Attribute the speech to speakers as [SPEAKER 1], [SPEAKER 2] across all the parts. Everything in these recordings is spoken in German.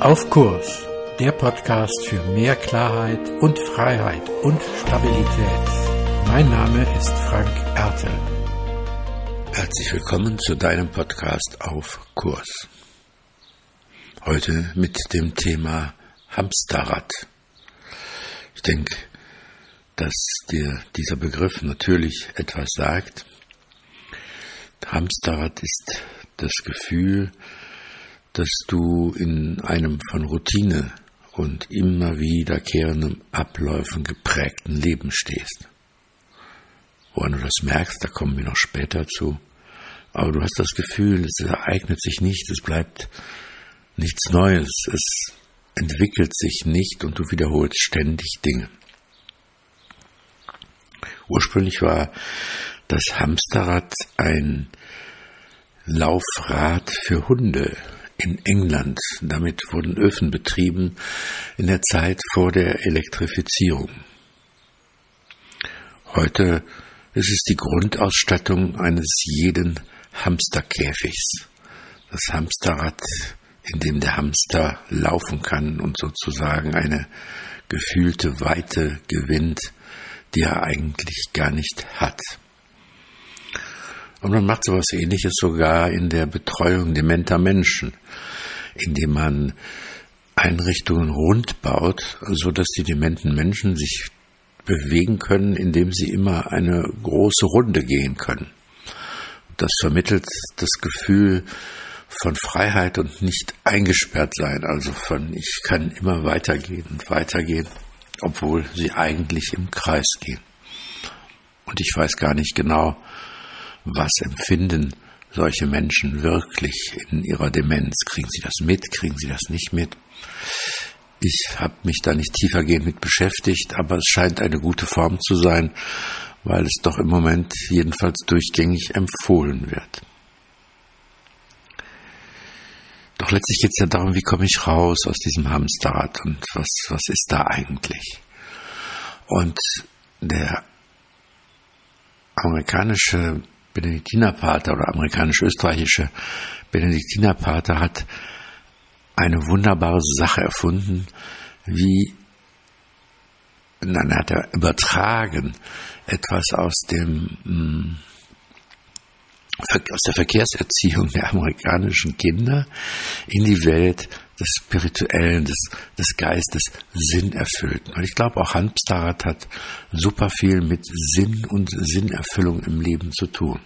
[SPEAKER 1] Auf Kurs, der Podcast für mehr Klarheit und Freiheit und Stabilität. Mein Name ist Frank Ertel.
[SPEAKER 2] Herzlich willkommen zu deinem Podcast Auf Kurs. Heute mit dem Thema Hamsterrad. Ich denke, dass dir dieser Begriff natürlich etwas sagt. Hamsterrad ist das Gefühl, dass du in einem von Routine und immer wiederkehrenden Abläufen geprägten Leben stehst. Woran du das merkst, da kommen wir noch später zu. Aber du hast das Gefühl, es ereignet sich nichts, es bleibt nichts Neues, es entwickelt sich nicht und du wiederholst ständig Dinge. Ursprünglich war das Hamsterrad ein Laufrad für Hunde in England. Damit wurden Öfen betrieben in der Zeit vor der Elektrifizierung. Heute ist es die Grundausstattung eines jeden Hamsterkäfigs. Das Hamsterrad, in dem der Hamster laufen kann und sozusagen eine gefühlte Weite gewinnt, die er eigentlich gar nicht hat. Und man macht sowas ähnliches sogar in der Betreuung dementer Menschen, indem man Einrichtungen rund baut, so die dementen Menschen sich bewegen können, indem sie immer eine große Runde gehen können. Das vermittelt das Gefühl von Freiheit und nicht eingesperrt sein, also von ich kann immer weitergehen und weitergehen, obwohl sie eigentlich im Kreis gehen. Und ich weiß gar nicht genau, was empfinden solche Menschen wirklich in ihrer Demenz? Kriegen sie das mit? Kriegen sie das nicht mit? Ich habe mich da nicht tiefergehend mit beschäftigt, aber es scheint eine gute Form zu sein, weil es doch im Moment jedenfalls durchgängig empfohlen wird. Doch letztlich geht es ja darum, wie komme ich raus aus diesem Hamsterrad und was, was ist da eigentlich? Und der amerikanische Benediktinerpater oder amerikanisch-österreichische Benediktinerpater hat eine wunderbare Sache erfunden, wie, dann hat er übertragen etwas aus dem, hm, aus der Verkehrserziehung der amerikanischen Kinder in die Welt des Spirituellen, des, des Geistes, Sinnerfüllten. Und ich glaube, auch Hamsterrad hat super viel mit Sinn und Sinnerfüllung im Leben zu tun.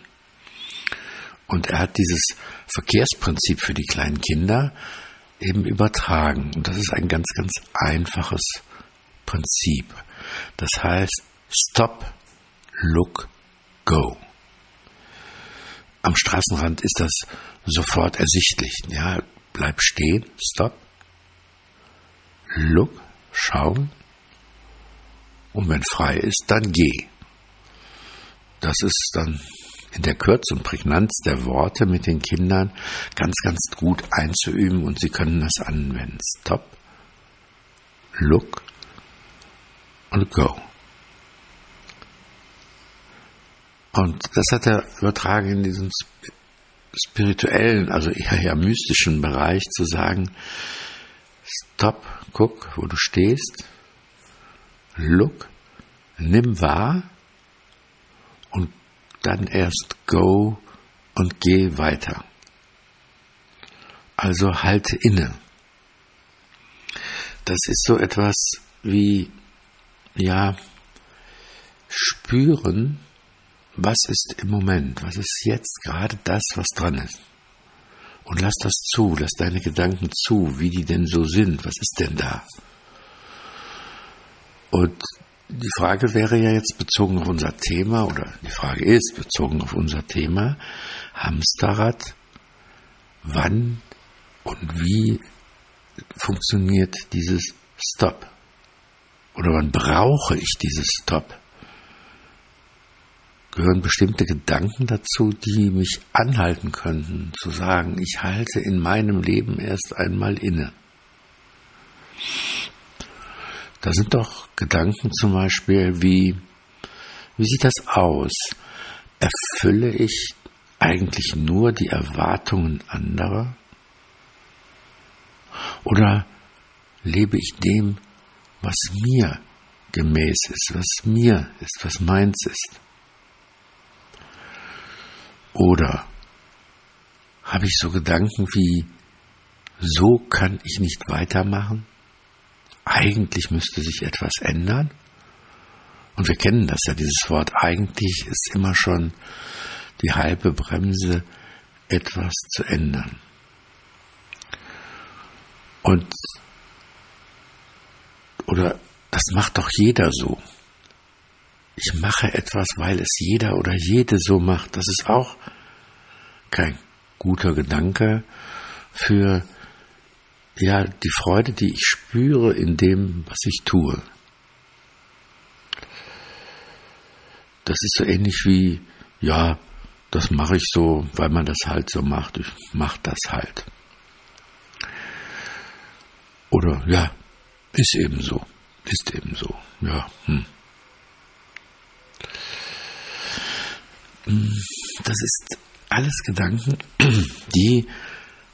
[SPEAKER 2] Und er hat dieses Verkehrsprinzip für die kleinen Kinder eben übertragen. Und das ist ein ganz, ganz einfaches Prinzip. Das heißt, stop, look, go. Am Straßenrand ist das sofort ersichtlich. Ja, bleib stehen, stop, look, schauen. Und wenn frei ist, dann geh. Das ist dann in der Kürze und Prägnanz der Worte mit den Kindern ganz, ganz gut einzuüben und sie können das anwenden. Stop, look und go. Und das hat er übertragen in diesen spirituellen, also eher ja mystischen Bereich zu sagen, stop, guck, wo du stehst, look, nimm wahr und dann erst go und geh weiter. Also halte inne. Das ist so etwas wie, ja, spüren, was ist im Moment, was ist jetzt gerade das, was dran ist. Und lass das zu, lass deine Gedanken zu, wie die denn so sind, was ist denn da. Und die Frage wäre ja jetzt bezogen auf unser Thema, oder die Frage ist bezogen auf unser Thema, Hamsterrad, wann und wie funktioniert dieses Stop? Oder wann brauche ich dieses Stop? Gehören bestimmte Gedanken dazu, die mich anhalten könnten, zu sagen, ich halte in meinem Leben erst einmal inne? Da sind doch Gedanken zum Beispiel wie, wie sieht das aus? Erfülle ich eigentlich nur die Erwartungen anderer? Oder lebe ich dem, was mir gemäß ist, was mir ist, was meins ist? Oder habe ich so Gedanken wie, so kann ich nicht weitermachen? Eigentlich müsste sich etwas ändern? Und wir kennen das ja, dieses Wort eigentlich ist immer schon die halbe Bremse, etwas zu ändern. Und oder das macht doch jeder so. Ich mache etwas, weil es jeder oder jede so macht. Das ist auch kein guter Gedanke für ja die Freude, die ich spüre in dem, was ich tue. Das ist so ähnlich wie ja, das mache ich so, weil man das halt so macht. Ich mache das halt. Oder ja, ist eben so. Ist eben so. Ja. Hm. Das ist alles Gedanken, die,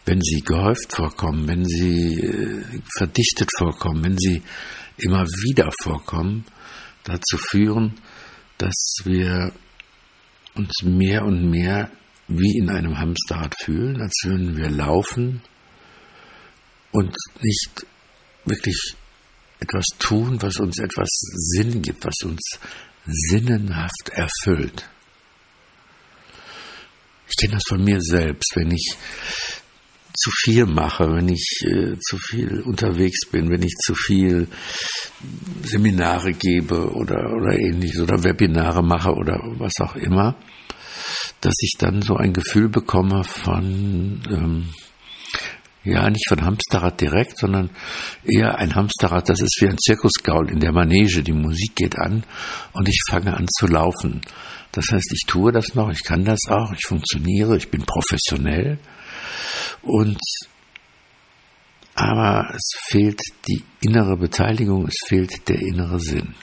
[SPEAKER 2] wenn sie gehäuft vorkommen, wenn sie äh, verdichtet vorkommen, wenn sie immer wieder vorkommen, dazu führen, dass wir uns mehr und mehr wie in einem Hamsterrad fühlen, als würden wir laufen und nicht wirklich etwas tun, was uns etwas Sinn gibt, was uns sinnenhaft erfüllt. Ich kenne das von mir selbst, wenn ich zu viel mache, wenn ich äh, zu viel unterwegs bin, wenn ich zu viel Seminare gebe oder, oder ähnliches oder Webinare mache oder was auch immer, dass ich dann so ein Gefühl bekomme von, ähm, ja, nicht von Hamsterrad direkt, sondern eher ein Hamsterrad, das ist wie ein Zirkusgaul in der Manege. Die Musik geht an und ich fange an zu laufen. Das heißt, ich tue das noch, ich kann das auch, ich funktioniere, ich bin professionell und aber es fehlt die innere Beteiligung, es fehlt der innere Sinn.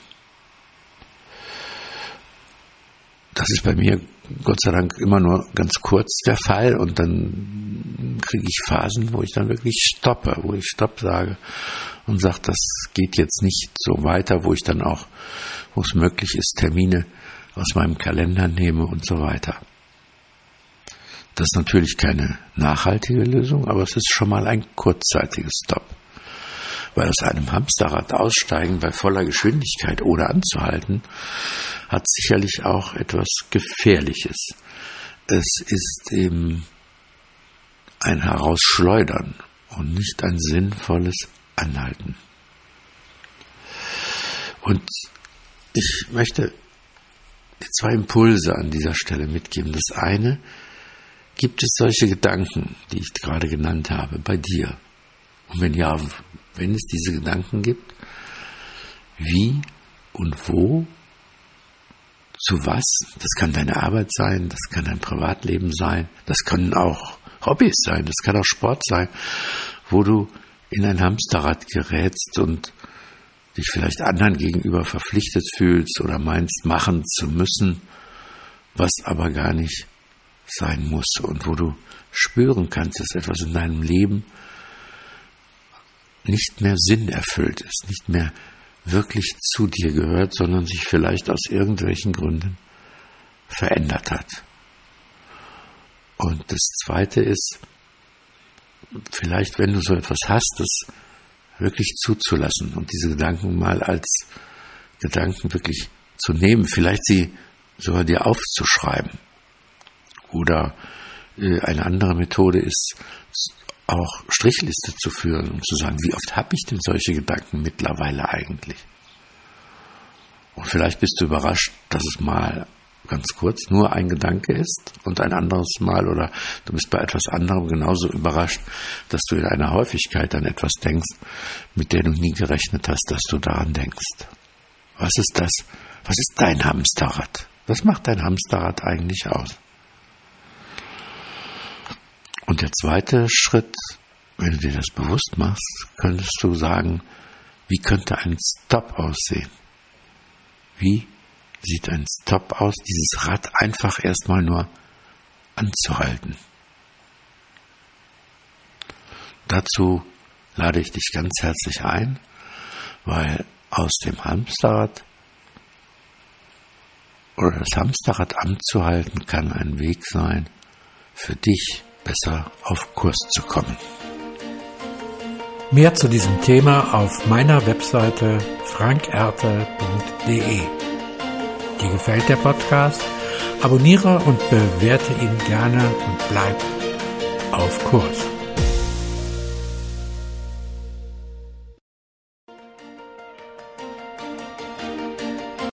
[SPEAKER 2] Das ist bei mir Gott sei Dank immer nur ganz kurz der Fall und dann kriege ich Phasen, wo ich dann wirklich stoppe, wo ich Stopp sage und sage, das geht jetzt nicht so weiter, wo ich dann auch, wo es möglich ist, Termine aus meinem Kalender nehme und so weiter. Das ist natürlich keine nachhaltige Lösung, aber es ist schon mal ein kurzzeitiges Stopp. Weil aus einem Hamsterrad aussteigen bei voller Geschwindigkeit ohne anzuhalten, hat sicherlich auch etwas Gefährliches. Es ist eben ein Herausschleudern und nicht ein sinnvolles Anhalten. Und ich möchte zwei Impulse an dieser Stelle mitgeben. Das eine, gibt es solche Gedanken, die ich gerade genannt habe, bei dir? Und wenn ja, wenn es diese Gedanken gibt, wie und wo zu was. Das kann deine Arbeit sein, das kann dein Privatleben sein, das können auch Hobbys sein, das kann auch Sport sein, wo du in ein Hamsterrad gerätst und dich vielleicht anderen gegenüber verpflichtet fühlst oder meinst, machen zu müssen, was aber gar nicht sein muss und wo du spüren kannst, dass etwas in deinem Leben nicht mehr Sinn erfüllt ist, nicht mehr wirklich zu dir gehört, sondern sich vielleicht aus irgendwelchen Gründen verändert hat. Und das Zweite ist, vielleicht wenn du so etwas hast, das wirklich zuzulassen und diese Gedanken mal als Gedanken wirklich zu nehmen, vielleicht sie sogar dir aufzuschreiben. Oder äh, eine andere Methode ist, auch Strichliste zu führen und zu sagen, wie oft habe ich denn solche Gedanken mittlerweile eigentlich? Und vielleicht bist du überrascht, dass es mal ganz kurz nur ein Gedanke ist und ein anderes Mal oder du bist bei etwas anderem genauso überrascht, dass du in einer Häufigkeit an etwas denkst, mit der du nie gerechnet hast, dass du daran denkst. Was ist das? Was ist dein Hamsterrad? Was macht dein Hamsterrad eigentlich aus? Und der zweite Schritt, wenn du dir das bewusst machst, könntest du sagen, wie könnte ein Stop aussehen? Wie sieht ein Stop aus, dieses Rad einfach erstmal nur anzuhalten? Dazu lade ich dich ganz herzlich ein, weil aus dem Hamsterrad oder das Hamsterrad anzuhalten kann ein Weg sein, für dich besser auf Kurs zu kommen.
[SPEAKER 1] Mehr zu diesem Thema auf meiner Webseite frankerte.de. Dir gefällt der Podcast? Abonniere und bewerte ihn gerne und bleib auf Kurs.